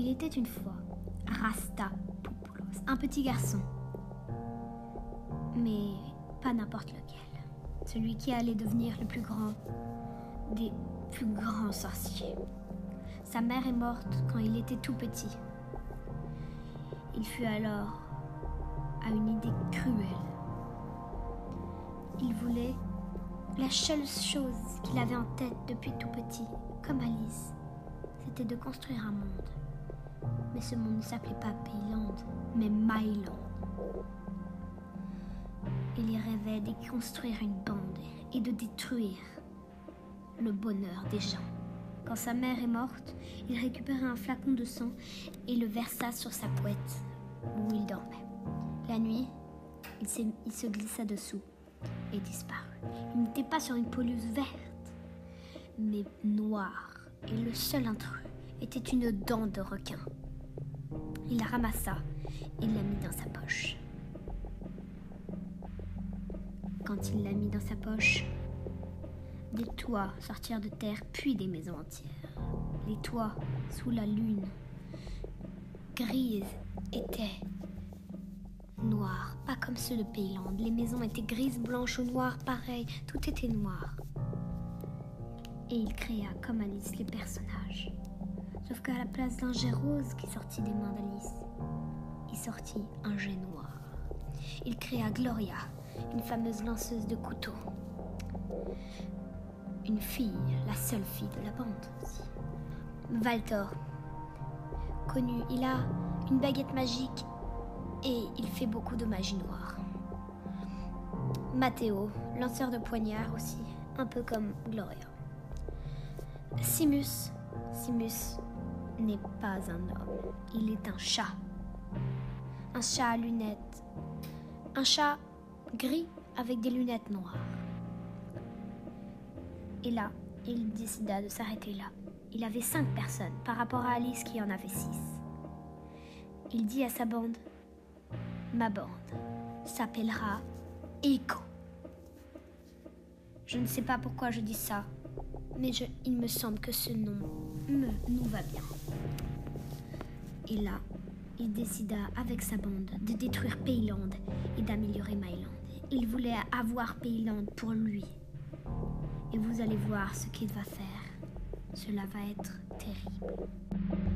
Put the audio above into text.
Il était une fois Rasta Popoulos, un petit garçon. Mais pas n'importe lequel. Celui qui allait devenir le plus grand des plus grands sorciers. Sa mère est morte quand il était tout petit. Il fut alors à une idée cruelle. Il voulait la seule chose qu'il avait en tête depuis tout petit, comme Alice, c'était de construire un monde. Mais ce monde ne s'appelait pas Payland, mais Myland. Il y rêvait de construire une bande et de détruire le bonheur des gens. Quand sa mère est morte, il récupéra un flacon de sang et le versa sur sa couette où il dormait. La nuit, il, il se glissa dessous et disparut. Il n'était pas sur une pelouse verte, mais noire, et le seul intrus était une dent de requin. Il la ramassa et l'a mis dans sa poche. Quand il l'a mis dans sa poche, des toits sortirent de terre, puis des maisons entières. Les toits, sous la lune, grises, étaient noirs, pas comme ceux de Payland. Les maisons étaient grises, blanches ou noires, pareil, tout était noir. Et il créa, comme Alice, les personnages. Sauf qu'à la place d'un jet rose qui sortit des mains d'Alice, sortit un jet noir. Il créa Gloria, une fameuse lanceuse de couteaux. Une fille, la seule fille de la bande aussi. Valtor, connu, il a une baguette magique et il fait beaucoup de magie noire. Matteo, lanceur de poignard aussi, un peu comme Gloria. Simus, Simus n'est pas un homme, il est un chat. Un chat à lunettes. Un chat gris avec des lunettes noires. Et là, il décida de s'arrêter là. Il avait cinq personnes par rapport à Alice qui en avait six. Il dit à sa bande Ma bande s'appellera Echo. Je ne sais pas pourquoi je dis ça, mais il me semble que ce nom me, nous va bien. Et là, il décida avec sa bande de détruire Payland et d'améliorer Myland. Il voulait avoir Payland pour lui. Et vous allez voir ce qu'il va faire. Cela va être terrible.